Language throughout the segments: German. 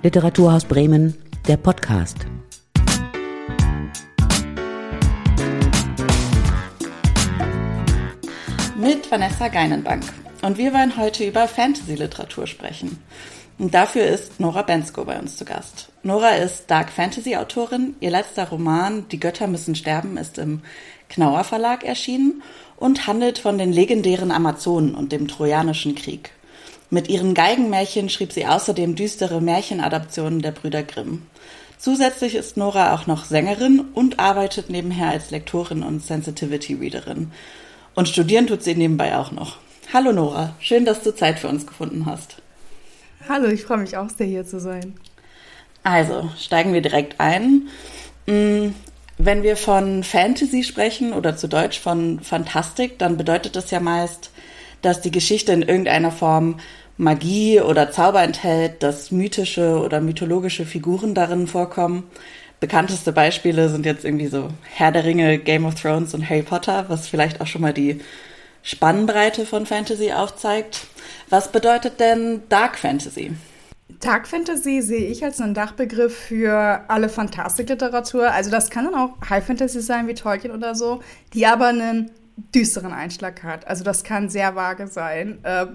Literaturhaus Bremen, der Podcast. Mit Vanessa Geinenbank. Und wir wollen heute über Fantasy-Literatur sprechen. Und dafür ist Nora Bensko bei uns zu Gast. Nora ist Dark Fantasy-Autorin. Ihr letzter Roman Die Götter müssen sterben ist im Knauer Verlag erschienen und handelt von den legendären Amazonen und dem Trojanischen Krieg. Mit ihren Geigenmärchen schrieb sie außerdem düstere Märchenadaptionen der Brüder Grimm. Zusätzlich ist Nora auch noch Sängerin und arbeitet nebenher als Lektorin und Sensitivity-Readerin. Und studieren tut sie nebenbei auch noch. Hallo Nora, schön, dass du Zeit für uns gefunden hast. Hallo, ich freue mich auch sehr hier zu sein. Also, steigen wir direkt ein. Mm, wenn wir von Fantasy sprechen oder zu Deutsch von Fantastik, dann bedeutet das ja meist, dass die Geschichte in irgendeiner Form Magie oder Zauber enthält, dass mythische oder mythologische Figuren darin vorkommen. Bekannteste Beispiele sind jetzt irgendwie so Herr der Ringe, Game of Thrones und Harry Potter, was vielleicht auch schon mal die Spannbreite von Fantasy aufzeigt. Was bedeutet denn Dark Fantasy? Dark Fantasy sehe ich als einen Dachbegriff für alle Fantastikliteratur. Also das kann dann auch High Fantasy sein wie Tolkien oder so, die aber einen düsteren Einschlag hat. Also das kann sehr vage sein. Äh,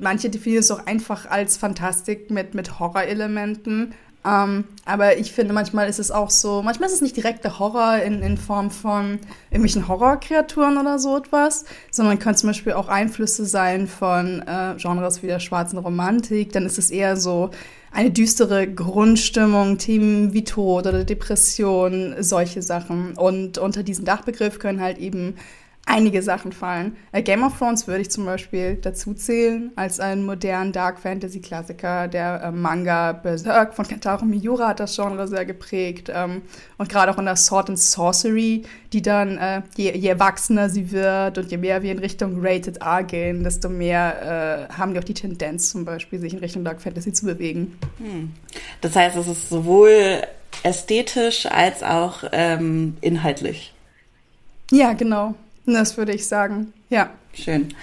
manche definieren es auch einfach als Fantastik mit, mit Horrorelementen. Ähm, aber ich finde, manchmal ist es auch so, manchmal ist es nicht direkt der Horror in, in Form von irgendwelchen Horrorkreaturen oder so etwas, sondern können zum Beispiel auch Einflüsse sein von äh, Genres wie der schwarzen Romantik. Dann ist es eher so eine düstere Grundstimmung, Themen wie Tod oder Depression, solche Sachen. Und unter diesem Dachbegriff können halt eben einige Sachen fallen. Äh, Game of Thrones würde ich zum Beispiel dazu zählen, als einen modernen Dark Fantasy Klassiker. Der äh, Manga Berserk von Kentaro Miura hat das Genre sehr geprägt. Ähm, und gerade auch in der Sword and Sorcery, die dann, äh, je, je, erwachsener sie wird und je mehr wir in Richtung Rated R gehen, desto mehr äh, haben die auch die Tendenz zum Beispiel, sich in Richtung Dark Fantasy zu bewegen. Hm. Das heißt, es ist sowohl ästhetisch als auch ähm, inhaltlich. Ja, genau. Das würde ich sagen, ja. Schön.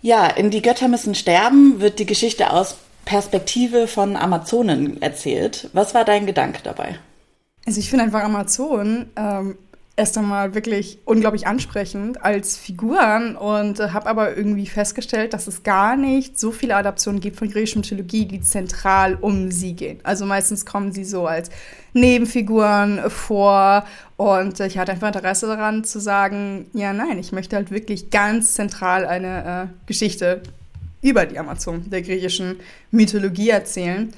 Ja, in Die Götter müssen sterben wird die Geschichte aus Perspektive von Amazonen erzählt. Was war dein Gedanke dabei? Also ich finde einfach Amazonen ähm, erst einmal wirklich unglaublich ansprechend als Figuren und äh, habe aber irgendwie festgestellt, dass es gar nicht so viele Adaptionen gibt von griechischer Mythologie, die zentral um sie gehen. Also meistens kommen sie so als Nebenfiguren vor und äh, ich hatte einfach Interesse daran zu sagen, ja nein, ich möchte halt wirklich ganz zentral eine äh, Geschichte über die Amazonen der griechischen Mythologie erzählen.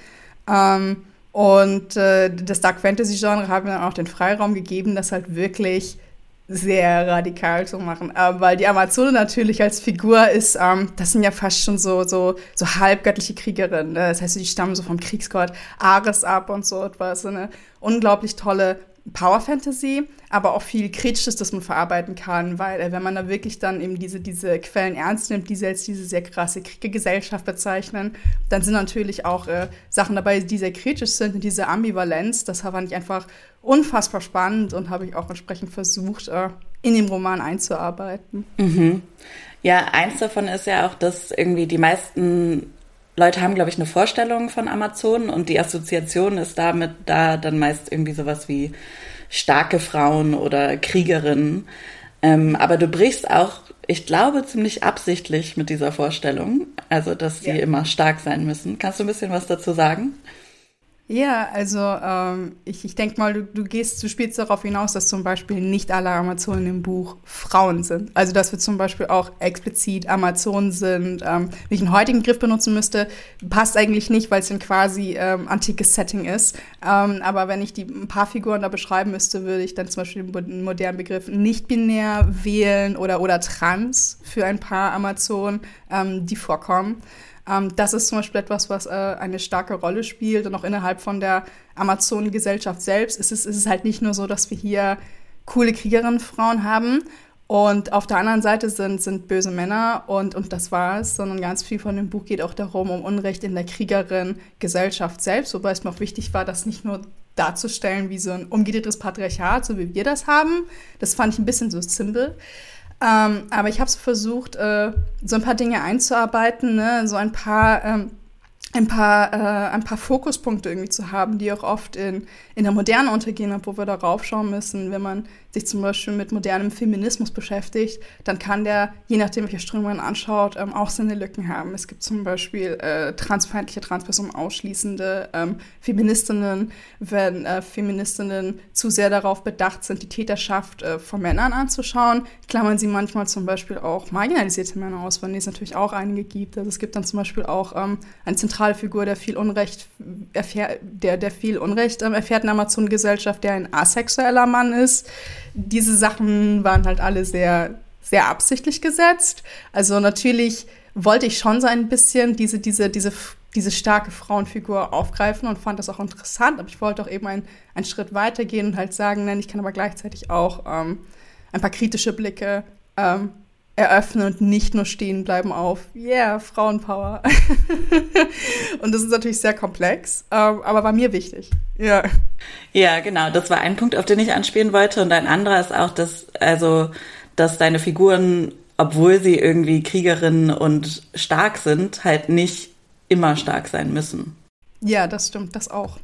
Ähm, und äh, das Dark Fantasy Genre hat mir dann auch den Freiraum gegeben, das halt wirklich sehr radikal zu machen. Äh, weil die Amazone natürlich als Figur ist, ähm, das sind ja fast schon so, so, so halbgöttliche Kriegerinnen. Ne? Das heißt, die stammen so vom Kriegsgott Ares ab und so etwas. Eine unglaublich tolle Power Fantasy, aber auch viel Kritisches, das man verarbeiten kann, weil äh, wenn man da wirklich dann eben diese, diese Quellen ernst nimmt, die als diese sehr krasse Gesellschaft bezeichnen, dann sind natürlich auch äh, Sachen dabei, die sehr kritisch sind und diese Ambivalenz, das fand ich einfach unfassbar spannend und habe ich auch entsprechend versucht, äh, in dem Roman einzuarbeiten. Mhm. Ja, eins davon ist ja auch, dass irgendwie die meisten Leute haben, glaube ich, eine Vorstellung von Amazon und die Assoziation ist damit da dann meist irgendwie sowas wie starke Frauen oder Kriegerinnen. Ähm, aber du brichst auch, ich glaube, ziemlich absichtlich mit dieser Vorstellung, also dass sie ja. immer stark sein müssen. Kannst du ein bisschen was dazu sagen? Ja, also ähm, ich, ich denke mal, du, du gehst, du spielst darauf hinaus, dass zum Beispiel nicht alle Amazonen im Buch Frauen sind. Also dass wir zum Beispiel auch explizit Amazonen sind. Ähm, wenn ich einen heutigen Griff benutzen müsste, passt eigentlich nicht, weil es ein quasi ähm, antikes Setting ist. Ähm, aber wenn ich die ein paar Figuren da beschreiben müsste, würde ich dann zum Beispiel den modernen Begriff nicht-binär wählen oder, oder trans für ein paar Amazonen, ähm, die vorkommen. Ähm, das ist zum Beispiel etwas, was äh, eine starke Rolle spielt und auch innerhalb von der Amazonengesellschaft selbst ist es, ist es halt nicht nur so, dass wir hier coole Kriegerinnenfrauen haben und auf der anderen Seite sind, sind böse Männer und, und das war's, sondern ganz viel von dem Buch geht auch darum, um Unrecht in der Kriegerin-Gesellschaft selbst, wobei es mir auch wichtig war, das nicht nur darzustellen wie so ein umgedrehtes Patriarchat, so wie wir das haben. Das fand ich ein bisschen so simpel. Ähm, aber ich habe so versucht, äh, so ein paar Dinge einzuarbeiten, ne? so ein paar ähm, ein paar, äh, ein paar Fokuspunkte irgendwie zu haben, die auch oft in, in der Moderne untergehen, obwohl wir darauf schauen müssen. Wenn man sich zum Beispiel mit modernem Feminismus beschäftigt, dann kann der, je nachdem, welche Strömung man anschaut, ähm, auch seine Lücken haben. Es gibt zum Beispiel äh, transfeindliche, Transpersonen ausschließende ähm, Feministinnen, wenn äh, Feministinnen zu sehr darauf bedacht sind, die Täterschaft äh, von Männern anzuschauen, klammern sie manchmal zum Beispiel auch marginalisierte Männer aus, denen es natürlich auch einige gibt. Also es gibt dann zum Beispiel auch ähm, eine Zentralfigur, der viel Unrecht erfährt, der, der viel Unrecht ähm, erfährt in der Amazon-Gesellschaft, der ein asexueller Mann ist diese Sachen waren halt alle sehr, sehr absichtlich gesetzt. Also natürlich wollte ich schon so ein bisschen diese, diese, diese, diese starke Frauenfigur aufgreifen und fand das auch interessant, aber ich wollte auch eben einen, einen Schritt weitergehen und halt sagen, nein, ich kann aber gleichzeitig auch ähm, ein paar kritische Blicke ähm, eröffnen und nicht nur stehen bleiben auf, yeah, Frauenpower. und das ist natürlich sehr komplex, ähm, aber war mir wichtig. Ja. Ja, genau. Das war ein Punkt, auf den ich anspielen wollte. Und ein anderer ist auch, dass, also, dass deine Figuren, obwohl sie irgendwie Kriegerinnen und stark sind, halt nicht immer stark sein müssen. Ja, das stimmt, das auch.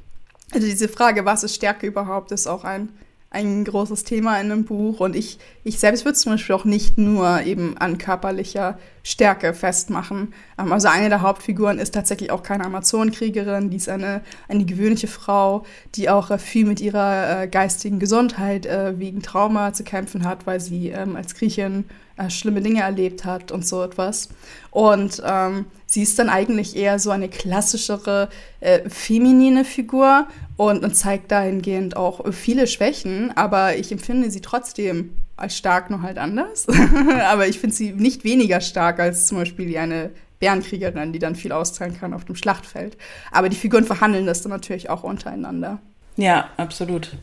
Also diese Frage, was ist Stärke überhaupt, ist auch ein ein großes Thema in einem Buch. Und ich, ich selbst würde es zum Beispiel auch nicht nur eben an körperlicher Stärke festmachen. Ähm, also eine der Hauptfiguren ist tatsächlich auch keine Amazonenkriegerin, die ist eine, eine gewöhnliche Frau, die auch äh, viel mit ihrer äh, geistigen Gesundheit äh, wegen Trauma zu kämpfen hat, weil sie ähm, als Griechin äh, schlimme Dinge erlebt hat und so etwas. Und ähm, sie ist dann eigentlich eher so eine klassischere äh, feminine Figur und, und zeigt dahingehend auch viele Schwächen, aber ich empfinde sie trotzdem als stark nur halt anders. aber ich finde sie nicht weniger stark als zum Beispiel eine Bärenkriegerin, die dann viel austeilen kann auf dem Schlachtfeld. Aber die Figuren verhandeln das dann natürlich auch untereinander. Ja, absolut.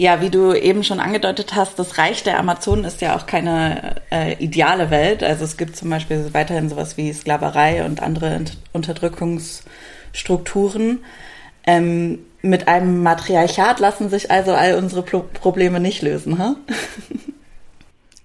Ja, wie du eben schon angedeutet hast, das Reich der Amazonen ist ja auch keine äh, ideale Welt. Also es gibt zum Beispiel weiterhin sowas wie Sklaverei und andere Unterdrückungsstrukturen. Ähm, mit einem Matriarchat lassen sich also all unsere Pro Probleme nicht lösen, ha?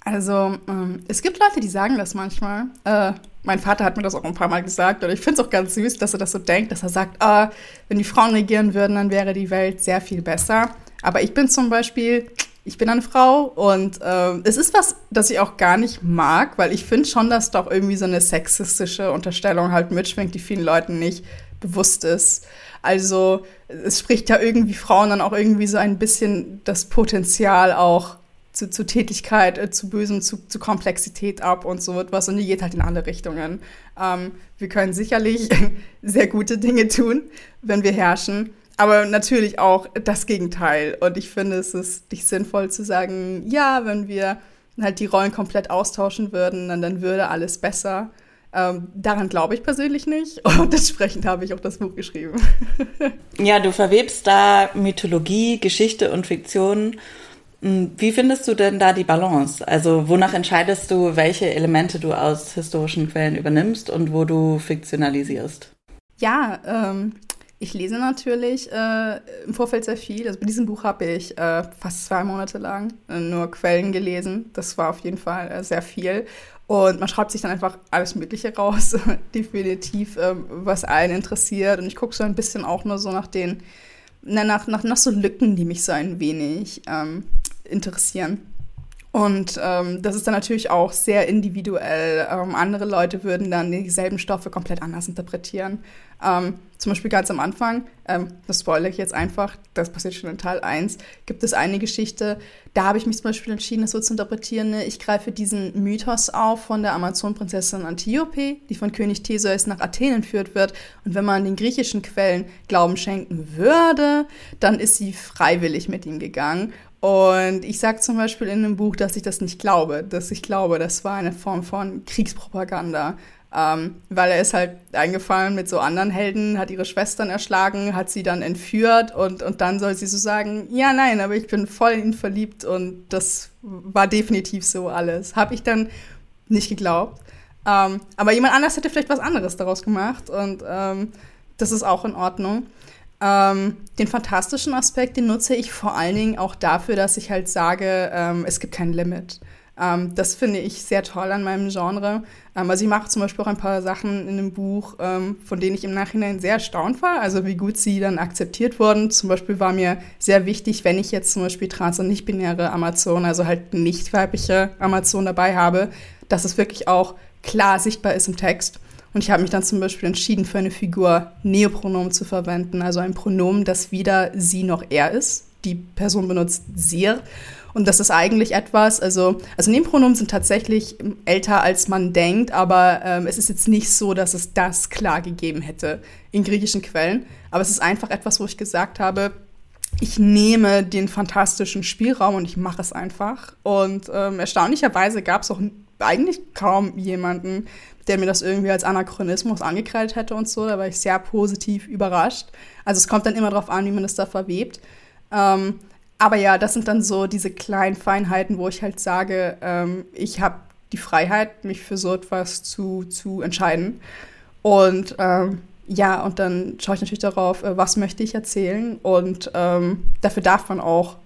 Also ähm, es gibt Leute, die sagen das manchmal. Äh, mein Vater hat mir das auch ein paar Mal gesagt und ich finde es auch ganz süß, dass er das so denkt, dass er sagt, ah, wenn die Frauen regieren würden, dann wäre die Welt sehr viel besser. Aber ich bin zum Beispiel, ich bin eine Frau und äh, es ist was, das ich auch gar nicht mag, weil ich finde schon, dass doch irgendwie so eine sexistische Unterstellung halt mitschwingt, die vielen Leuten nicht bewusst ist. Also es spricht ja irgendwie Frauen dann auch irgendwie so ein bisschen das Potenzial auch zu, zu Tätigkeit, äh, zu Bösen, zu, zu Komplexität ab und so etwas. Und die geht halt in alle Richtungen. Ähm, wir können sicherlich sehr gute Dinge tun, wenn wir herrschen. Aber natürlich auch das Gegenteil. Und ich finde, es ist nicht sinnvoll zu sagen, ja, wenn wir halt die Rollen komplett austauschen würden, dann, dann würde alles besser. Ähm, daran glaube ich persönlich nicht und entsprechend habe ich auch das Buch geschrieben. ja, du verwebst da Mythologie, Geschichte und Fiktion wie findest du denn da die Balance? Also wonach entscheidest du, welche Elemente du aus historischen Quellen übernimmst und wo du fiktionalisierst? Ja, ähm, ich lese natürlich äh, im Vorfeld sehr viel. Also bei diesem Buch habe ich äh, fast zwei Monate lang äh, nur Quellen gelesen. Das war auf jeden Fall äh, sehr viel. Und man schreibt sich dann einfach alles Mögliche raus, definitiv, ähm, was einen interessiert. Und ich gucke so ein bisschen auch nur so nach den, na, nach, nach, nach so Lücken, die mich so ein wenig ähm, interessieren. Und ähm, das ist dann natürlich auch sehr individuell. Ähm, andere Leute würden dann dieselben Stoffe komplett anders interpretieren. Ähm, zum Beispiel ganz am Anfang, ähm, das spoilere ich jetzt einfach, das passiert schon in Teil 1, gibt es eine Geschichte, da habe ich mich zum Beispiel entschieden, das so zu interpretieren. Ne? Ich greife diesen Mythos auf von der Amazon-Prinzessin Antiope, die von König Theseus nach Athen entführt wird. Und wenn man den griechischen Quellen Glauben schenken würde, dann ist sie freiwillig mit ihm gegangen und ich sage zum Beispiel in dem Buch, dass ich das nicht glaube, dass ich glaube, das war eine Form von Kriegspropaganda. Ähm, weil er ist halt eingefallen mit so anderen Helden, hat ihre Schwestern erschlagen, hat sie dann entführt und, und dann soll sie so sagen, ja, nein, aber ich bin voll in ihn verliebt und das war definitiv so alles. Habe ich dann nicht geglaubt. Ähm, aber jemand anders hätte vielleicht was anderes daraus gemacht und ähm, das ist auch in Ordnung. Ähm, den fantastischen Aspekt, den nutze ich vor allen Dingen auch dafür, dass ich halt sage, ähm, es gibt kein Limit. Ähm, das finde ich sehr toll an meinem Genre. Ähm, also ich mache zum Beispiel auch ein paar Sachen in dem Buch, ähm, von denen ich im Nachhinein sehr erstaunt war, also wie gut sie dann akzeptiert wurden. Zum Beispiel war mir sehr wichtig, wenn ich jetzt zum Beispiel trans- und nicht-binäre Amazon, also halt nicht weibliche Amazon dabei habe, dass es wirklich auch klar sichtbar ist im Text. Und ich habe mich dann zum Beispiel entschieden, für eine Figur Neopronomen zu verwenden, also ein Pronomen, das weder sie noch er ist. Die Person benutzt sie. Und das ist eigentlich etwas, also, also Nebenpronomen sind tatsächlich älter, als man denkt, aber ähm, es ist jetzt nicht so, dass es das klar gegeben hätte in griechischen Quellen. Aber es ist einfach etwas, wo ich gesagt habe, ich nehme den fantastischen Spielraum und ich mache es einfach. Und ähm, erstaunlicherweise gab es auch eigentlich kaum jemanden, der mir das irgendwie als Anachronismus angekreidet hätte und so. Da war ich sehr positiv überrascht. Also es kommt dann immer darauf an, wie man das da verwebt. Ähm, aber ja, das sind dann so diese kleinen Feinheiten, wo ich halt sage, ähm, ich habe die Freiheit, mich für so etwas zu, zu entscheiden. Und ähm, ja, und dann schaue ich natürlich darauf, äh, was möchte ich erzählen. Und ähm, dafür darf man auch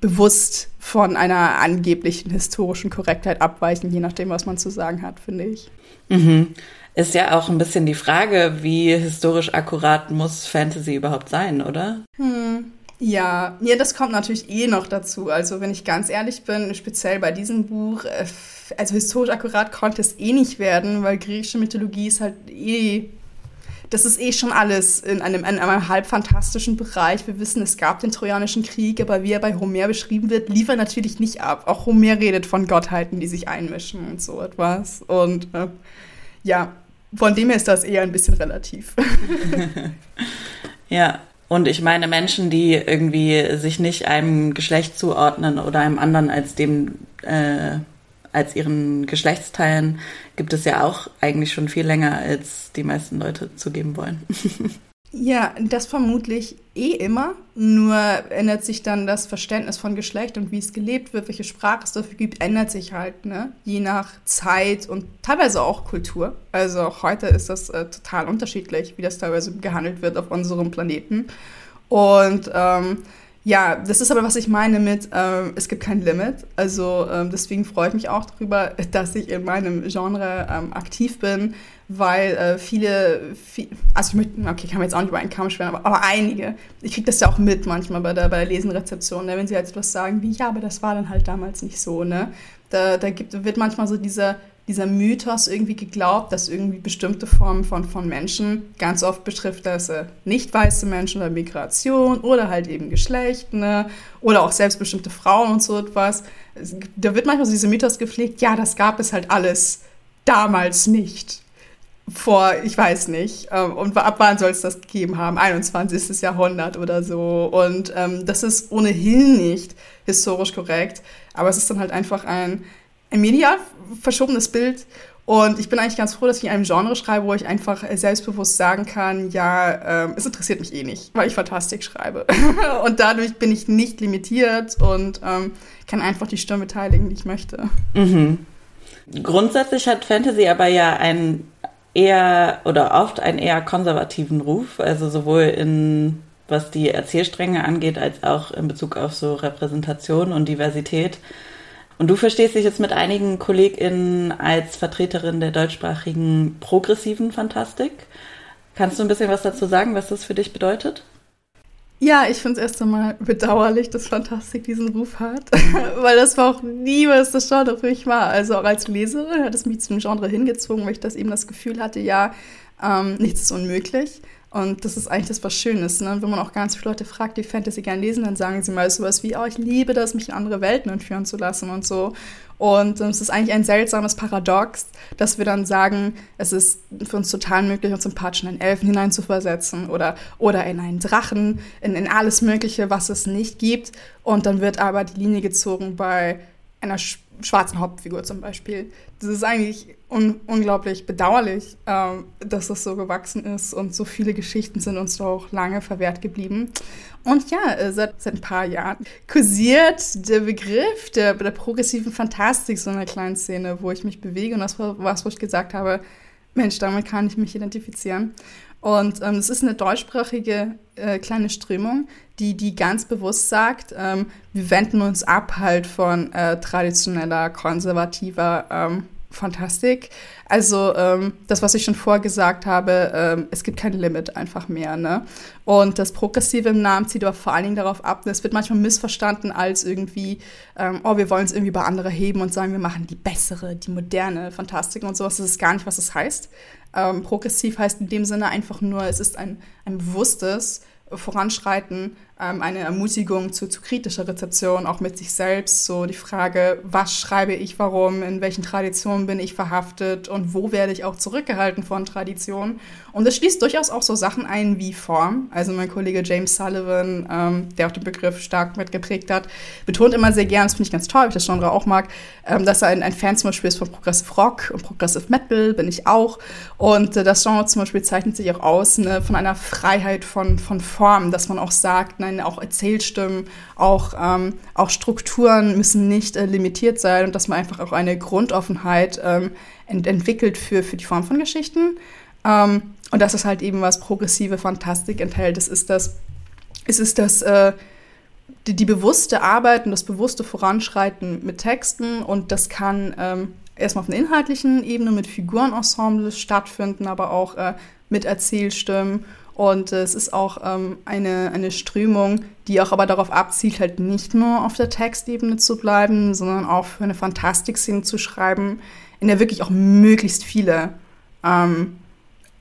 bewusst von einer angeblichen historischen Korrektheit abweichen, je nachdem, was man zu sagen hat, finde ich. Mhm. Ist ja auch ein bisschen die Frage, wie historisch akkurat muss Fantasy überhaupt sein, oder? Hm. Ja, ja, das kommt natürlich eh noch dazu. Also, wenn ich ganz ehrlich bin, speziell bei diesem Buch, äh, also historisch akkurat konnte es eh nicht werden, weil griechische Mythologie ist halt eh das ist eh schon alles in einem, in einem halb fantastischen Bereich. Wir wissen, es gab den Trojanischen Krieg, aber wie er bei Homer beschrieben wird, liefert natürlich nicht ab. Auch Homer redet von Gottheiten, die sich einmischen und so etwas. Und äh, ja, von dem her ist das eher ein bisschen relativ. ja, und ich meine, Menschen, die irgendwie sich nicht einem Geschlecht zuordnen oder einem anderen als dem äh, als ihren Geschlechtsteilen gibt es ja auch eigentlich schon viel länger, als die meisten Leute zugeben wollen. Ja, das vermutlich eh immer. Nur ändert sich dann das Verständnis von Geschlecht und wie es gelebt wird, welche Sprache es dafür gibt, ändert sich halt, ne? Je nach Zeit und teilweise auch Kultur. Also heute ist das äh, total unterschiedlich, wie das teilweise gehandelt wird auf unserem Planeten. Und ähm, ja, das ist aber, was ich meine mit, ähm, es gibt kein Limit. Also ähm, deswegen freue ich mich auch darüber, dass ich in meinem Genre ähm, aktiv bin, weil äh, viele, viel, also ich möchte, okay, kann man jetzt auch nicht über einen Kamm schweren, aber, aber einige, ich kriege das ja auch mit manchmal bei der, bei der Lesenrezeption, ne, wenn sie jetzt was sagen wie, ja, aber das war dann halt damals nicht so, ne? Da, da gibt, wird manchmal so dieser dieser Mythos irgendwie geglaubt, dass irgendwie bestimmte Formen von, von Menschen, ganz oft betrifft das äh, nicht weiße Menschen oder Migration oder halt eben Geschlecht, ne? oder auch selbstbestimmte Frauen und so etwas. Da wird manchmal so dieser Mythos gepflegt, ja, das gab es halt alles damals nicht. Vor, ich weiß nicht, ähm, und ab wann soll es das gegeben haben? 21. Jahrhundert oder so. Und ähm, das ist ohnehin nicht historisch korrekt, aber es ist dann halt einfach ein, ein medial verschobenes Bild. Und ich bin eigentlich ganz froh, dass ich in einem Genre schreibe, wo ich einfach selbstbewusst sagen kann, ja, ähm, es interessiert mich eh nicht, weil ich Fantastik schreibe. und dadurch bin ich nicht limitiert und ähm, kann einfach die Stimme beteiligen, die ich möchte. Mhm. Grundsätzlich hat Fantasy aber ja einen eher oder oft einen eher konservativen Ruf, also sowohl in was die Erzählstränge angeht, als auch in Bezug auf so Repräsentation und Diversität. Und du verstehst dich jetzt mit einigen KollegInnen als Vertreterin der deutschsprachigen progressiven Fantastik. Kannst du ein bisschen was dazu sagen, was das für dich bedeutet? Ja, ich finde es erst einmal bedauerlich, dass Fantastik diesen Ruf hat, weil das war auch nie, was das Genre für mich war. Also auch als Leserin hat es mich zum Genre hingezogen, weil ich das eben das Gefühl hatte, ja, ähm, nichts ist unmöglich. Und das ist eigentlich das, was Schönes. Ne? Wenn man auch ganz viele Leute fragt, die Fantasy gerne lesen, dann sagen sie mal sowas wie, oh, ich liebe das, mich in andere Welten entführen zu lassen und so. Und ähm, es ist eigentlich ein seltsames Paradox, dass wir dann sagen, es ist für uns total möglich, uns sympathisch in einen Elfen hineinzuversetzen oder, oder in einen Drachen, in, in alles Mögliche, was es nicht gibt. Und dann wird aber die Linie gezogen bei einer schwarzen Hauptfigur zum Beispiel. Das ist eigentlich un unglaublich bedauerlich, ähm, dass das so gewachsen ist und so viele Geschichten sind uns doch lange verwehrt geblieben. Und ja, äh, seit, seit ein paar Jahren kursiert der Begriff der, der progressiven Fantastik so in einer kleinen Szene, wo ich mich bewege und das war was, wo ich gesagt habe, Mensch, damit kann ich mich identifizieren. Und ähm, es ist eine deutschsprachige äh, kleine Strömung, die, die ganz bewusst sagt, ähm, wir wenden uns ab halt von äh, traditioneller, konservativer ähm, Fantastik. Also ähm, das, was ich schon vorgesagt habe, ähm, es gibt kein Limit einfach mehr. Ne? Und das Progressive im Namen zieht aber vor allen Dingen darauf ab, es wird manchmal missverstanden als irgendwie, ähm, oh, wir wollen es irgendwie bei andere heben und sagen, wir machen die bessere, die moderne Fantastik und sowas. Das ist gar nicht, was es das heißt. Ähm, progressiv heißt in dem Sinne einfach nur, es ist ein, ein bewusstes Voranschreiten ähm, eine Ermutigung zu, zu kritischer Rezeption, auch mit sich selbst. So die Frage, was schreibe ich, warum, in welchen Traditionen bin ich verhaftet und wo werde ich auch zurückgehalten von Traditionen. Und es schließt durchaus auch so Sachen ein wie Form. Also mein Kollege James Sullivan, ähm, der auch den Begriff stark mitgeprägt hat, betont immer sehr gern, das finde ich ganz toll, ich das Genre auch mag, ähm, dass er ein, ein, Fan zum Beispiel ist von Progressive Rock und Progressive Metal, bin ich auch. Und äh, das Genre zum Beispiel zeichnet sich auch aus ne, von einer Freiheit von, von Form, dass man auch sagt, nein, auch Erzählstimmen, auch, ähm, auch Strukturen müssen nicht äh, limitiert sein und dass man einfach auch eine Grundoffenheit ähm, ent entwickelt für, für die Form von Geschichten. Ähm, und das ist halt eben, was progressive Fantastik enthält. Es ist das, es ist das, äh, die, die, bewusste Arbeit und das bewusste Voranschreiten mit Texten und das kann ähm, erstmal auf einer inhaltlichen Ebene mit Figurenensembles stattfinden, aber auch äh, mit Erzählstimmen. Und äh, es ist auch ähm, eine, eine Strömung, die auch aber darauf abzielt, halt nicht nur auf der Textebene zu bleiben, sondern auch für eine Fantastikszene zu schreiben, in der wirklich auch möglichst viele ähm,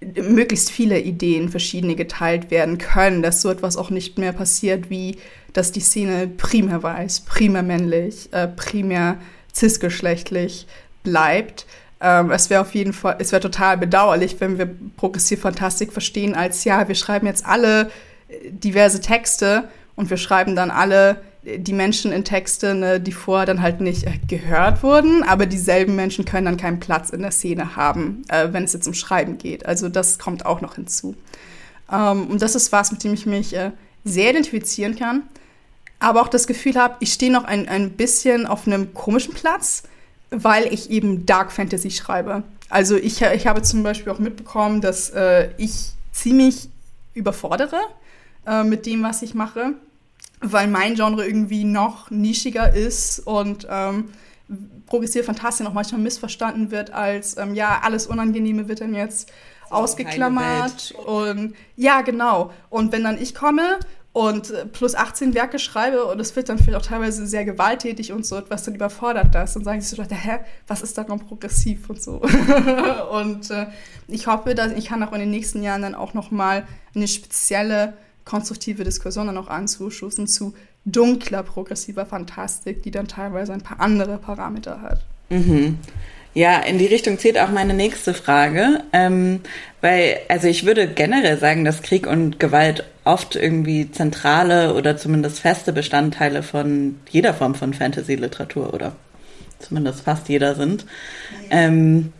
möglichst viele Ideen, verschiedene geteilt werden können, dass so etwas auch nicht mehr passiert, wie dass die Szene primär weiß, primär männlich, äh, primär cisgeschlechtlich bleibt. Ähm, es wäre auf jeden Fall, es wäre total bedauerlich, wenn wir progressiv Fantastik verstehen als, ja, wir schreiben jetzt alle äh, diverse Texte und wir schreiben dann alle die Menschen in Texte, ne, die vorher dann halt nicht äh, gehört wurden, aber dieselben Menschen können dann keinen Platz in der Szene haben, äh, wenn es jetzt um Schreiben geht. Also das kommt auch noch hinzu. Ähm, und das ist was, mit dem ich mich äh, sehr identifizieren kann, aber auch das Gefühl habe, ich stehe noch ein, ein bisschen auf einem komischen Platz, weil ich eben Dark Fantasy schreibe. Also ich, ich habe zum Beispiel auch mitbekommen, dass äh, ich ziemlich überfordere äh, mit dem, was ich mache weil mein Genre irgendwie noch nischiger ist und ähm, progressive Fantastik auch manchmal missverstanden wird als, ähm, ja, alles Unangenehme wird dann jetzt ausgeklammert und ja, genau. Und wenn dann ich komme und äh, plus 18 Werke schreibe und es wird dann vielleicht auch teilweise sehr gewalttätig und so etwas, dann überfordert das und sagen sie so, hä, was ist daran progressiv und so. und äh, ich hoffe, dass ich kann auch in den nächsten Jahren dann auch noch mal eine spezielle konstruktive Diskussionen auch anzustoßen zu dunkler progressiver Fantastik, die dann teilweise ein paar andere Parameter hat. Mhm. Ja, in die Richtung zählt auch meine nächste Frage, ähm, weil also ich würde generell sagen, dass Krieg und Gewalt oft irgendwie zentrale oder zumindest feste Bestandteile von jeder Form von Fantasy-Literatur oder zumindest fast jeder sind. Ähm,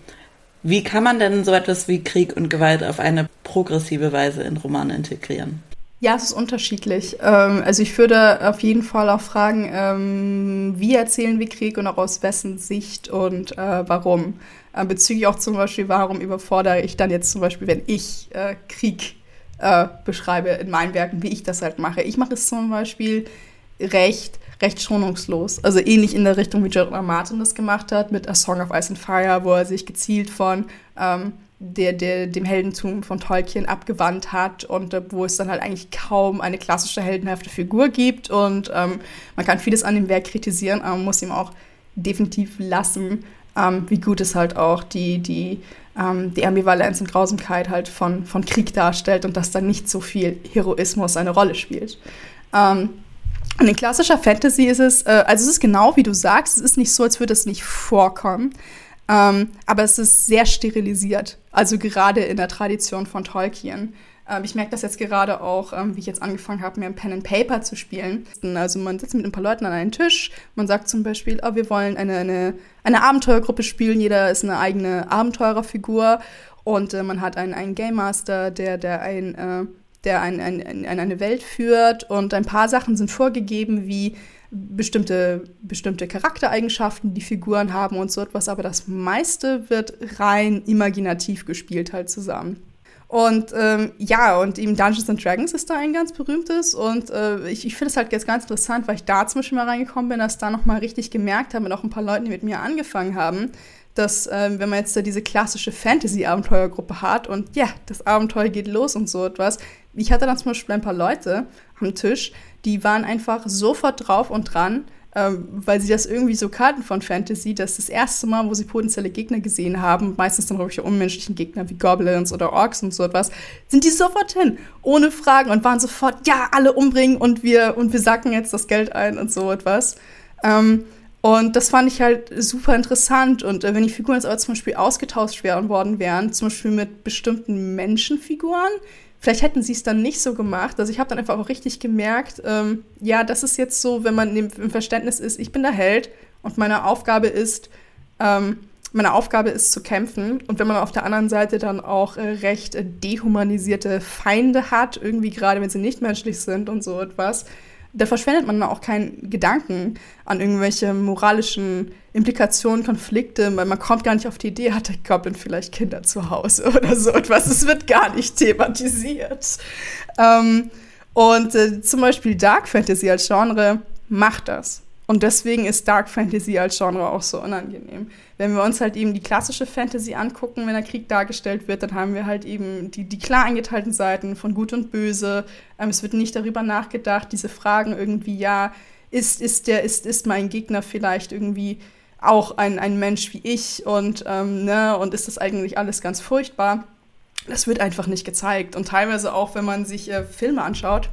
wie kann man denn so etwas wie Krieg und Gewalt auf eine progressive Weise in Romane integrieren? Ja, es ist unterschiedlich. Ähm, also ich würde auf jeden Fall auch fragen, ähm, wie erzählen wir Krieg und auch aus wessen Sicht und äh, warum. Äh, bezüglich auch zum Beispiel, warum überfordere ich dann jetzt zum Beispiel, wenn ich äh, Krieg äh, beschreibe in meinen Werken, wie ich das halt mache. Ich mache es zum Beispiel recht, recht schonungslos. Also ähnlich in der Richtung, wie R. Martin das gemacht hat mit A Song of Ice and Fire, wo er sich gezielt von ähm, der, der dem Heldentum von Tolkien abgewandt hat und äh, wo es dann halt eigentlich kaum eine klassische heldenhafte Figur gibt. Und ähm, man kann vieles an dem Werk kritisieren, aber man muss ihm auch definitiv lassen, ähm, wie gut es halt auch die, die, ähm, die Ambivalenz und Grausamkeit halt von, von Krieg darstellt und dass dann nicht so viel Heroismus eine Rolle spielt. Ähm, und in klassischer Fantasy ist es, äh, also es ist genau wie du sagst, es ist nicht so, als würde es nicht vorkommen. Ähm, aber es ist sehr sterilisiert, also gerade in der Tradition von Tolkien. Ähm, ich merke das jetzt gerade auch, ähm, wie ich jetzt angefangen habe, mir ein Pen and Paper zu spielen. Also man sitzt mit ein paar Leuten an einem Tisch, man sagt zum Beispiel, oh, wir wollen eine, eine, eine Abenteuergruppe spielen, jeder ist eine eigene Abenteurerfigur und äh, man hat einen, einen Game Master, der, der ein äh, der ein, ein, ein, eine Welt führt und ein paar Sachen sind vorgegeben, wie bestimmte, bestimmte Charaktereigenschaften, die Figuren haben und so etwas, aber das meiste wird rein imaginativ gespielt halt zusammen. Und ähm, ja, und eben Dungeons and Dragons ist da ein ganz berühmtes. Und äh, ich, ich finde es halt jetzt ganz interessant, weil ich da zum Beispiel mal reingekommen bin, dass da noch mal richtig gemerkt habe und auch ein paar Leute, die mit mir angefangen haben, dass äh, wenn man jetzt da diese klassische Fantasy-Abenteuergruppe hat und ja, das Abenteuer geht los und so etwas. Ich hatte dann zum Beispiel ein paar Leute am Tisch, die waren einfach sofort drauf und dran, ähm, weil sie das irgendwie so kannten von Fantasy, dass das erste Mal, wo sie potenzielle Gegner gesehen haben, meistens dann irgendwelche unmenschlichen Gegner wie Goblins oder Orks und so etwas, sind die sofort hin, ohne Fragen und waren sofort, ja, alle umbringen und wir, und wir sacken jetzt das Geld ein und so etwas. Ähm, und das fand ich halt super interessant. Und äh, wenn die Figuren jetzt aber zum Beispiel ausgetauscht worden wären, zum Beispiel mit bestimmten Menschenfiguren, Vielleicht hätten sie es dann nicht so gemacht. Also ich habe dann einfach auch richtig gemerkt, ähm, ja, das ist jetzt so, wenn man im, im, Verständnis ist, ich bin der Held und meine Aufgabe ist, ähm, meine Aufgabe ist zu kämpfen. Und wenn man auf der anderen Seite dann auch äh, recht äh, dehumanisierte Feinde hat, irgendwie gerade wenn sie nicht menschlich sind und so etwas, da verschwendet man auch keinen Gedanken an irgendwelche moralischen Implikationen, Konflikte, weil man kommt gar nicht auf die Idee, hat der Goblin vielleicht Kinder zu Hause oder so etwas. Es wird gar nicht thematisiert. Ähm, und äh, zum Beispiel Dark Fantasy als Genre macht das. Und deswegen ist Dark Fantasy als Genre auch so unangenehm. Wenn wir uns halt eben die klassische Fantasy angucken, wenn der Krieg dargestellt wird, dann haben wir halt eben die, die klar eingeteilten Seiten von Gut und Böse. Ähm, es wird nicht darüber nachgedacht, diese Fragen irgendwie, ja, ist, ist, der, ist, ist mein Gegner vielleicht irgendwie auch ein, ein Mensch wie ich und, ähm, ne, und ist das eigentlich alles ganz furchtbar? Das wird einfach nicht gezeigt. Und teilweise auch, wenn man sich äh, Filme anschaut,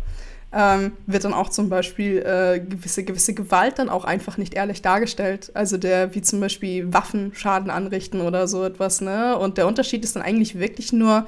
ähm, wird dann auch zum Beispiel äh, gewisse, gewisse Gewalt dann auch einfach nicht ehrlich dargestellt. Also der, wie zum Beispiel Waffen Schaden anrichten oder so etwas, ne? Und der Unterschied ist dann eigentlich wirklich nur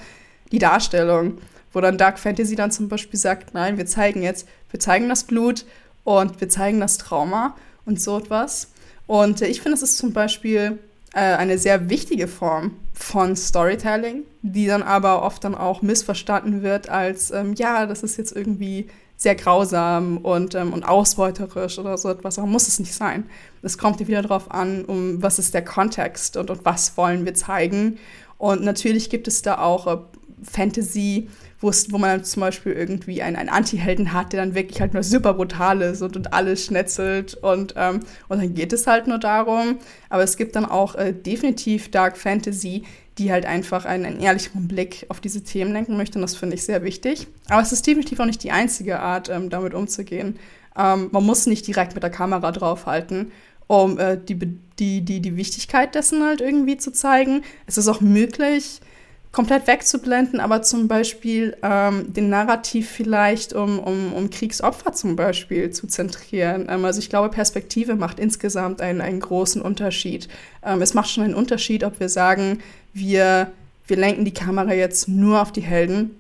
die Darstellung, wo dann Dark Fantasy dann zum Beispiel sagt, nein, wir zeigen jetzt, wir zeigen das Blut und wir zeigen das Trauma und so etwas. Und äh, ich finde, es ist zum Beispiel äh, eine sehr wichtige Form von Storytelling, die dann aber oft dann auch missverstanden wird als, ähm, ja, das ist jetzt irgendwie sehr grausam und, ähm, und ausbeuterisch oder so etwas. Aber muss es nicht sein. Es kommt wieder darauf an, um was ist der Kontext und, und was wollen wir zeigen. Und natürlich gibt es da auch äh, Fantasy, wo man zum Beispiel irgendwie einen, einen Anti-Helden hat, der dann wirklich halt nur super brutal ist und, und alles schnetzelt und, ähm, und dann geht es halt nur darum. Aber es gibt dann auch äh, definitiv Dark Fantasy, die halt einfach einen, einen ehrlichen Blick auf diese Themen lenken möchte. Und das finde ich sehr wichtig. Aber es ist definitiv auch nicht die einzige Art, ähm, damit umzugehen. Ähm, man muss nicht direkt mit der Kamera draufhalten, um äh, die, die, die, die Wichtigkeit dessen halt irgendwie zu zeigen. Es ist auch möglich, komplett wegzublenden, aber zum Beispiel ähm, den Narrativ vielleicht um, um, um Kriegsopfer zum Beispiel zu zentrieren. Ähm, also ich glaube, Perspektive macht insgesamt einen, einen großen Unterschied. Ähm, es macht schon einen Unterschied, ob wir sagen, wir, wir lenken die Kamera jetzt nur auf die Helden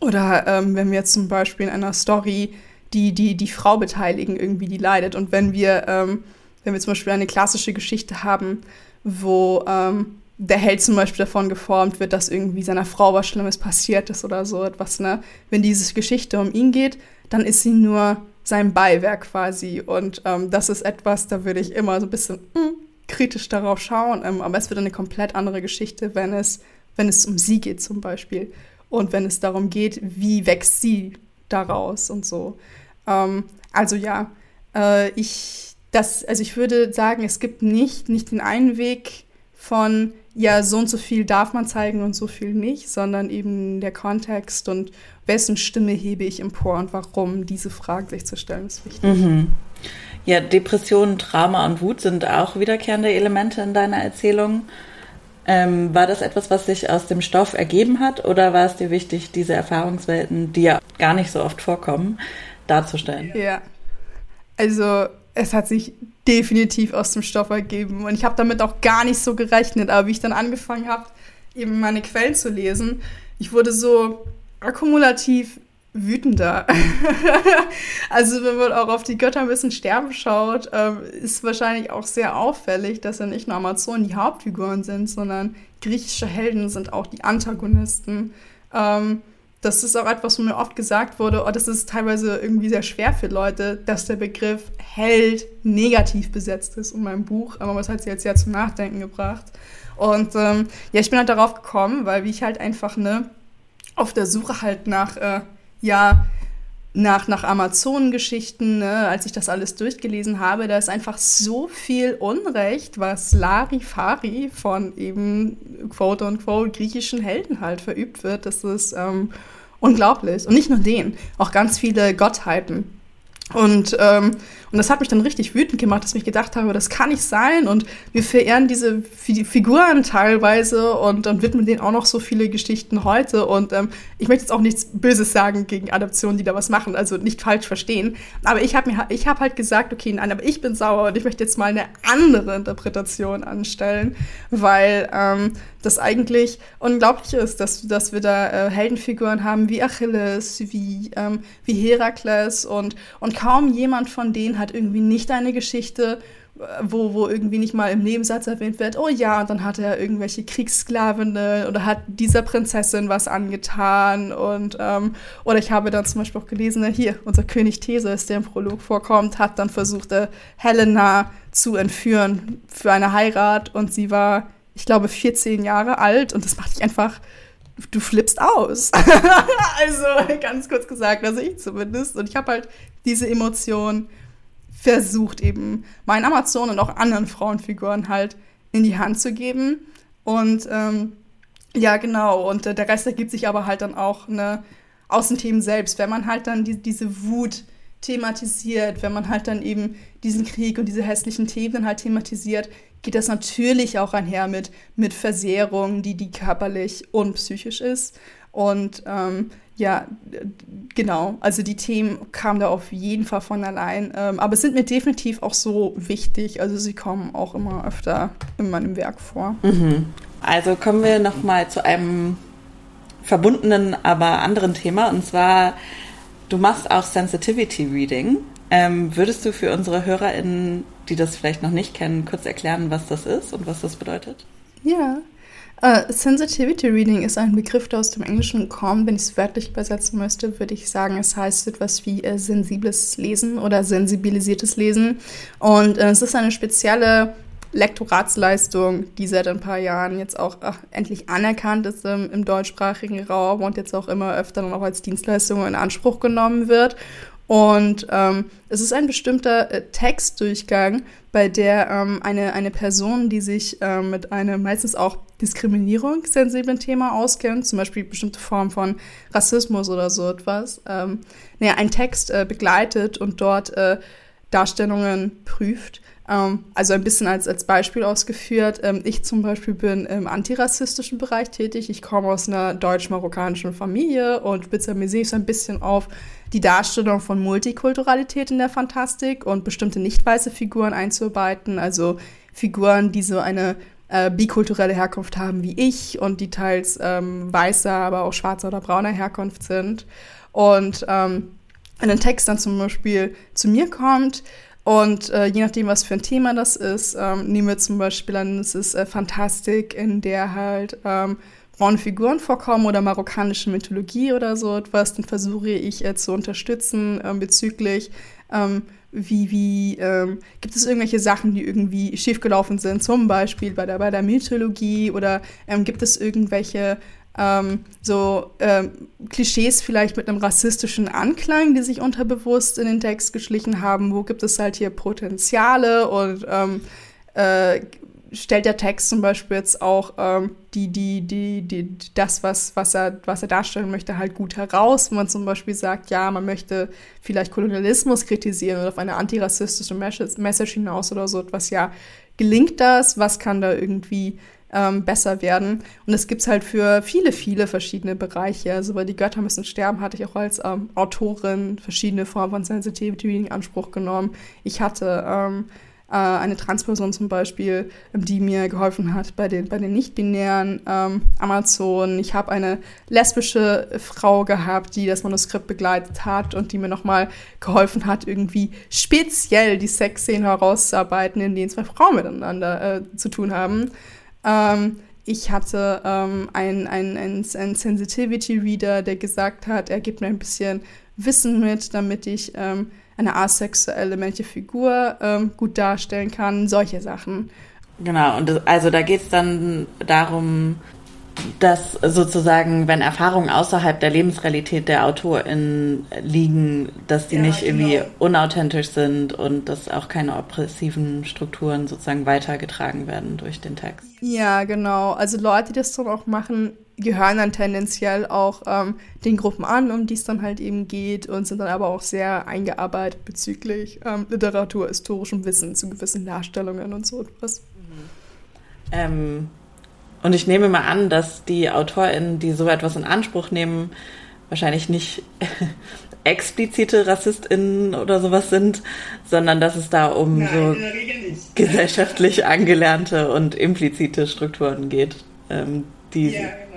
oder ähm, wenn wir jetzt zum Beispiel in einer Story die, die, die Frau beteiligen, irgendwie die leidet. Und wenn wir, ähm, wenn wir zum Beispiel eine klassische Geschichte haben, wo ähm, der Held zum Beispiel davon geformt wird, dass irgendwie seiner Frau was Schlimmes passiert ist oder so etwas, ne? Wenn diese Geschichte um ihn geht, dann ist sie nur sein Beiwerk quasi. Und ähm, das ist etwas, da würde ich immer so ein bisschen mm, kritisch darauf schauen. Ähm, aber es wird eine komplett andere Geschichte, wenn es, wenn es um sie geht zum Beispiel. Und wenn es darum geht, wie wächst sie daraus und so. Ähm, also ja, äh, ich, das, also ich würde sagen, es gibt nicht, nicht den einen Weg von ja, so und so viel darf man zeigen und so viel nicht, sondern eben der Kontext und wessen Stimme hebe ich empor und warum, diese Fragen sich zu stellen, ist wichtig. Mhm. Ja, Depression, Drama und Wut sind auch wiederkehrende Elemente in deiner Erzählung. Ähm, war das etwas, was sich aus dem Stoff ergeben hat oder war es dir wichtig, diese Erfahrungswelten, die ja gar nicht so oft vorkommen, darzustellen? Ja, also es hat sich definitiv aus dem Stoff ergeben. Und ich habe damit auch gar nicht so gerechnet. Aber wie ich dann angefangen habe, eben meine Quellen zu lesen, ich wurde so akkumulativ wütender. also wenn man auch auf die Götter ein bisschen sterben schaut, ähm, ist wahrscheinlich auch sehr auffällig, dass ja nicht nur Amazonen die Hauptfiguren sind, sondern griechische Helden sind auch die Antagonisten. Ähm, das ist auch etwas, wo mir oft gesagt wurde, oh, das ist teilweise irgendwie sehr schwer für Leute, dass der Begriff Held negativ besetzt ist in meinem Buch. Aber das hat sie jetzt sehr zum Nachdenken gebracht. Und ähm, ja, ich bin halt darauf gekommen, weil wie ich halt einfach, ne, auf der Suche halt nach, äh, ja, nach, nach Amazonengeschichten, ne, als ich das alles durchgelesen habe, da ist einfach so viel Unrecht, was Larifari von eben quote unquote griechischen Helden halt verübt wird. Das ist ähm, unglaublich. Und nicht nur den, auch ganz viele Gottheiten. Und, ähm, und das hat mich dann richtig wütend gemacht, dass ich gedacht habe, das kann nicht sein. Und wir verehren diese Figuren teilweise und dann widmen denen auch noch so viele Geschichten heute. Und ähm, ich möchte jetzt auch nichts Böses sagen gegen Adaptionen, die da was machen, also nicht falsch verstehen. Aber ich habe mir, ich habe halt gesagt, okay, nein, aber ich bin sauer und ich möchte jetzt mal eine andere Interpretation anstellen, weil ähm, das eigentlich unglaublich ist, dass, dass wir da äh, Heldenfiguren haben wie Achilles, wie, ähm, wie Herakles und, und kaum jemand von denen hat irgendwie nicht eine Geschichte, äh, wo, wo irgendwie nicht mal im Nebensatz erwähnt wird, oh ja, und dann hat er irgendwelche Kriegssklavinnen oder hat dieser Prinzessin was angetan und ähm, oder ich habe dann zum Beispiel auch gelesen, hier, unser König Theseus, der im Prolog vorkommt, hat dann versucht, äh, Helena zu entführen für eine Heirat und sie war ich glaube, 14 Jahre alt und das macht dich einfach, du flippst aus. also ganz kurz gesagt, also ich zumindest. Und ich habe halt diese Emotion versucht, eben meinen Amazon und auch anderen Frauenfiguren halt in die Hand zu geben. Und ähm, ja, genau. Und äh, der Rest ergibt sich aber halt dann auch ne, aus den Themen selbst. Wenn man halt dann die, diese Wut thematisiert, wenn man halt dann eben diesen Krieg und diese hässlichen Themen halt thematisiert, geht das natürlich auch einher mit, mit Versehrung, die, die körperlich und psychisch ist. Und ähm, ja, genau, also die Themen kamen da auf jeden Fall von allein, ähm, aber sind mir definitiv auch so wichtig. Also sie kommen auch immer öfter in meinem Werk vor. Mhm. Also kommen wir noch mal zu einem verbundenen, aber anderen Thema und zwar du machst auch Sensitivity Reading. Ähm, würdest du für unsere HörerInnen, die das vielleicht noch nicht kennen, kurz erklären, was das ist und was das bedeutet? Ja. Uh, Sensitivity Reading ist ein Begriff, der aus dem Englischen kommt. Wenn ich es wörtlich übersetzen müsste, würde ich sagen, es heißt etwas wie äh, sensibles Lesen oder sensibilisiertes Lesen. Und äh, es ist eine spezielle Lektoratsleistung, die seit ein paar Jahren jetzt auch ach, endlich anerkannt ist im, im, deutschsprachigen Raum und jetzt auch immer öfter auch als Dienstleistung in Anspruch genommen wird. Und ähm, es ist ein bestimmter äh, Textdurchgang, bei der ähm, eine, eine Person, die sich ähm, mit einem meistens auch diskriminierungssensiblen Thema auskennt, zum Beispiel bestimmte Formen von Rassismus oder so etwas, ähm, naja, einen Text äh, begleitet und dort äh, Darstellungen prüft. Ähm, also ein bisschen als, als Beispiel ausgeführt. Ähm, ich zum Beispiel bin im antirassistischen Bereich tätig. Ich komme aus einer deutsch-marokkanischen Familie und spezialisiere mich so ein bisschen auf die Darstellung von Multikulturalität in der Fantastik und bestimmte nicht weiße Figuren einzuarbeiten, also Figuren, die so eine äh, bikulturelle Herkunft haben wie ich und die teils ähm, weißer, aber auch schwarzer oder brauner Herkunft sind. Und ähm, wenn ein Text dann zum Beispiel zu mir kommt, und äh, je nachdem, was für ein Thema das ist, ähm, nehmen wir zum Beispiel an, es ist äh, Fantastik, in der halt ähm, braune Figuren vorkommen oder marokkanische Mythologie oder so etwas, dann versuche ich äh, zu unterstützen ähm, bezüglich, ähm, wie, wie ähm, gibt es irgendwelche Sachen, die irgendwie schiefgelaufen sind, zum Beispiel bei der, bei der Mythologie oder ähm, gibt es irgendwelche ähm, so ähm, Klischees vielleicht mit einem rassistischen Anklang, die sich unterbewusst in den Text geschlichen haben. Wo gibt es halt hier Potenziale und ähm, äh, stellt der Text zum Beispiel jetzt auch ähm, die, die, die, die, das, was, was, er, was er darstellen möchte, halt gut heraus. Wenn man zum Beispiel sagt, ja, man möchte vielleicht Kolonialismus kritisieren oder auf eine antirassistische Message hinaus oder so etwas, ja, gelingt das? Was kann da irgendwie ähm, besser werden? Und das gibt's halt für viele, viele verschiedene Bereiche. Also bei Die Götter müssen sterben hatte ich auch als ähm, Autorin verschiedene Formen von Sensitivity in Anspruch genommen. Ich hatte ähm, äh, eine Transperson zum Beispiel, die mir geholfen hat bei den, bei den nicht-binären ähm, Amazonen. Ich habe eine lesbische Frau gehabt, die das Manuskript begleitet hat und die mir nochmal geholfen hat, irgendwie speziell die Sexszenen herauszuarbeiten, in denen zwei Frauen miteinander äh, zu tun haben. Ähm, ich hatte ähm, einen ein, ein Sensitivity Reader, der gesagt hat, er gibt mir ein bisschen Wissen mit, damit ich ähm, eine asexuelle männliche Figur ähm, gut darstellen kann, solche Sachen. Genau, und das, also da geht es dann darum, dass sozusagen, wenn Erfahrungen außerhalb der Lebensrealität der AutorInnen liegen, dass die ja, nicht genau. irgendwie unauthentisch sind und dass auch keine oppressiven Strukturen sozusagen weitergetragen werden durch den Text. Ja, genau. Also Leute, die das dann auch machen, gehören dann tendenziell auch ähm, den Gruppen an, um die es dann halt eben geht und sind dann aber auch sehr eingearbeitet bezüglich ähm, Literatur, historischem Wissen zu gewissen Darstellungen und so etwas. Mhm. Ähm, und ich nehme mal an, dass die AutorInnen, die so etwas in Anspruch nehmen, wahrscheinlich nicht explizite RassistInnen oder sowas sind, sondern dass es da um Nein, so gesellschaftlich angelernte und implizite Strukturen geht, ähm, die ja, genau.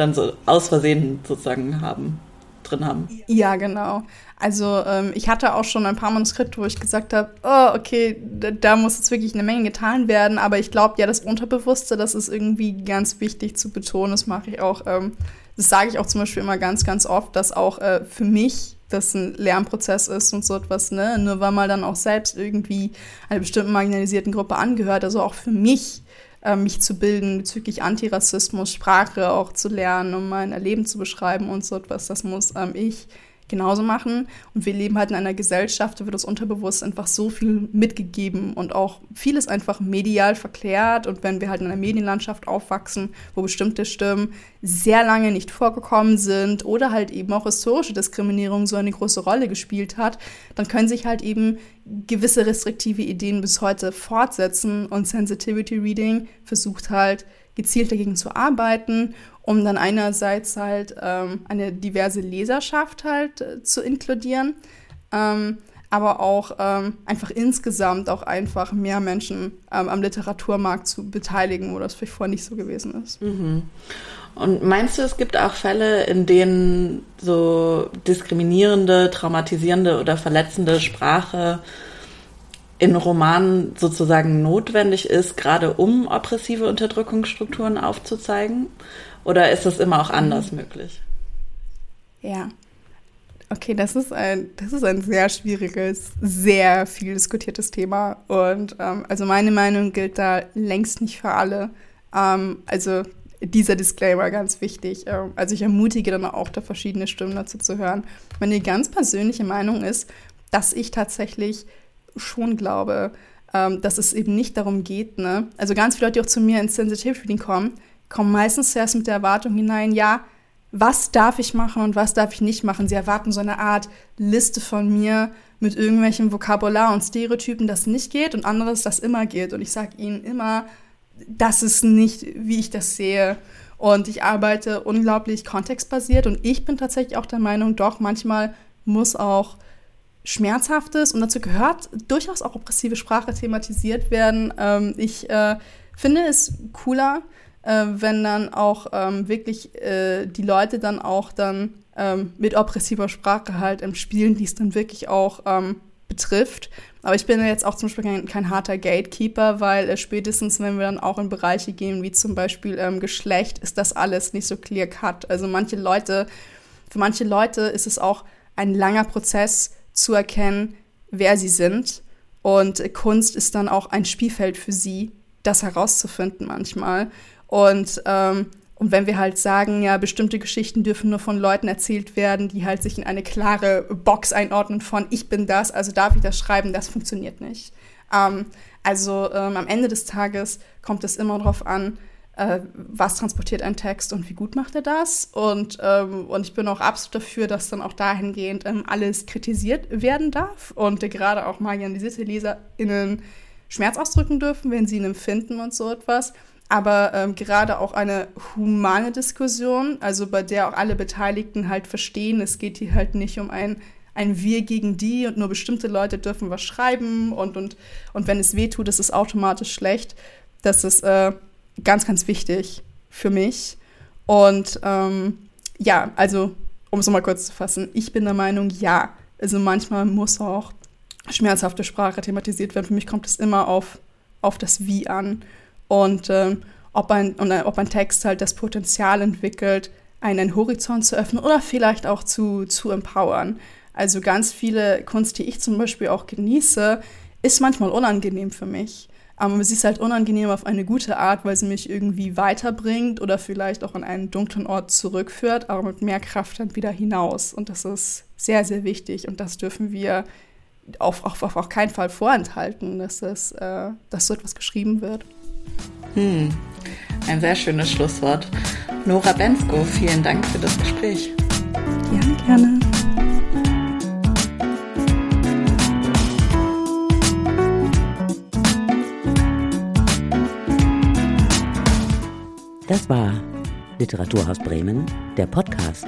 Dann so aus Versehen sozusagen haben, drin haben. Ja, genau. Also ähm, ich hatte auch schon ein paar Manuskripte, wo ich gesagt habe, oh, okay, da, da, muss jetzt wirklich eine Menge getan werden, aber ich glaube, ja, das Unterbewusste, das ist irgendwie ganz wichtig zu betonen. Das mache ich auch, ähm, das sage ich auch zum Beispiel immer ganz, ganz oft, dass auch äh, für mich das ein Lernprozess ist und so etwas, ne? Nur weil man dann auch selbst irgendwie einer bestimmten marginalisierten Gruppe angehört, also auch für mich äh, mich zu bilden bezüglich Antirassismus, Sprache auch zu lernen, um mein Erleben zu beschreiben und so etwas, das muss ähm, ich genauso machen. Und wir leben halt in einer Gesellschaft, da wird uns unterbewusst einfach so viel mitgegeben und auch vieles einfach medial verklärt. Und wenn wir halt in einer Medienlandschaft aufwachsen, wo bestimmte Stimmen sehr lange nicht vorgekommen sind oder halt eben auch historische Diskriminierung so eine große Rolle gespielt hat, dann können sich halt eben gewisse restriktive Ideen bis heute fortsetzen und Sensitivity Reading versucht halt gezielt dagegen zu arbeiten um dann einerseits halt ähm, eine diverse Leserschaft halt äh, zu inkludieren, ähm, aber auch ähm, einfach insgesamt auch einfach mehr Menschen ähm, am Literaturmarkt zu beteiligen, wo das vielleicht vorher nicht so gewesen ist. Mhm. Und meinst du, es gibt auch Fälle, in denen so diskriminierende, traumatisierende oder verletzende Sprache in Romanen sozusagen notwendig ist, gerade um oppressive Unterdrückungsstrukturen aufzuzeigen? Oder ist das immer auch anders mhm. möglich? Ja. Okay, das ist ein, das ist ein sehr schwieriges, sehr viel diskutiertes Thema. Und ähm, also meine Meinung gilt da längst nicht für alle. Ähm, also dieser Disclaimer ganz wichtig. Ähm, also ich ermutige dann auch, da verschiedene Stimmen dazu zu hören. Meine ganz persönliche Meinung ist, dass ich tatsächlich schon glaube, ähm, dass es eben nicht darum geht, ne? Also ganz viele Leute, die auch zu mir ins Sensitivity Reading kommen, kommen meistens zuerst mit der Erwartung hinein, ja, was darf ich machen und was darf ich nicht machen. Sie erwarten so eine Art Liste von mir mit irgendwelchem Vokabular und Stereotypen, das nicht geht und anderes, das immer geht. Und ich sage ihnen immer, das ist nicht, wie ich das sehe. Und ich arbeite unglaublich kontextbasiert und ich bin tatsächlich auch der Meinung, doch, manchmal muss auch Schmerzhaftes und dazu gehört durchaus auch oppressive Sprache thematisiert werden. Ähm, ich äh, finde es cooler, äh, wenn dann auch ähm, wirklich äh, die Leute dann auch dann ähm, mit oppressiver Sprache halt im Spielen, die es dann wirklich auch ähm, betrifft. Aber ich bin jetzt auch zum Beispiel kein, kein harter Gatekeeper, weil äh, spätestens, wenn wir dann auch in Bereiche gehen, wie zum Beispiel ähm, Geschlecht, ist das alles nicht so clear cut. Also manche Leute, für manche Leute ist es auch ein langer Prozess zu erkennen, wer sie sind. Und Kunst ist dann auch ein Spielfeld für sie, das herauszufinden manchmal. Und, ähm, und wenn wir halt sagen, ja, bestimmte Geschichten dürfen nur von Leuten erzählt werden, die halt sich in eine klare Box einordnen von ich bin das, also darf ich das schreiben, das funktioniert nicht. Ähm, also ähm, am Ende des Tages kommt es immer darauf an, äh, was transportiert ein Text und wie gut macht er das. Und, ähm, und ich bin auch absolut dafür, dass dann auch dahingehend ähm, alles kritisiert werden darf und äh, gerade auch marginalisierte LeserInnen Schmerz ausdrücken dürfen, wenn sie ihn empfinden und so etwas aber ähm, gerade auch eine humane Diskussion, also bei der auch alle Beteiligten halt verstehen, es geht hier halt nicht um ein, ein Wir gegen die und nur bestimmte Leute dürfen was schreiben und, und, und wenn es weh tut, ist es automatisch schlecht. Das ist äh, ganz, ganz wichtig für mich. Und ähm, ja, also um es nochmal kurz zu fassen, ich bin der Meinung, ja, also manchmal muss auch schmerzhafte Sprache thematisiert werden. Für mich kommt es immer auf, auf das Wie an und äh, ob, ein, und, äh, ob ein Text halt das Potenzial entwickelt, einen Horizont zu öffnen oder vielleicht auch zu, zu empowern. Also ganz viele Kunst, die ich zum Beispiel auch genieße, ist manchmal unangenehm für mich. Aber sie ist halt unangenehm auf eine gute Art, weil sie mich irgendwie weiterbringt oder vielleicht auch an einen dunklen Ort zurückführt, aber mit mehr Kraft dann wieder hinaus. Und das ist sehr, sehr wichtig. Und das dürfen wir auf, auf, auf, auf keinen Fall vorenthalten, dass, das, äh, dass so etwas geschrieben wird. Hm. Ein sehr schönes Schlusswort. Nora Bensko, vielen Dank für das Gespräch. Gerne, gerne. Das war Literaturhaus Bremen, der Podcast.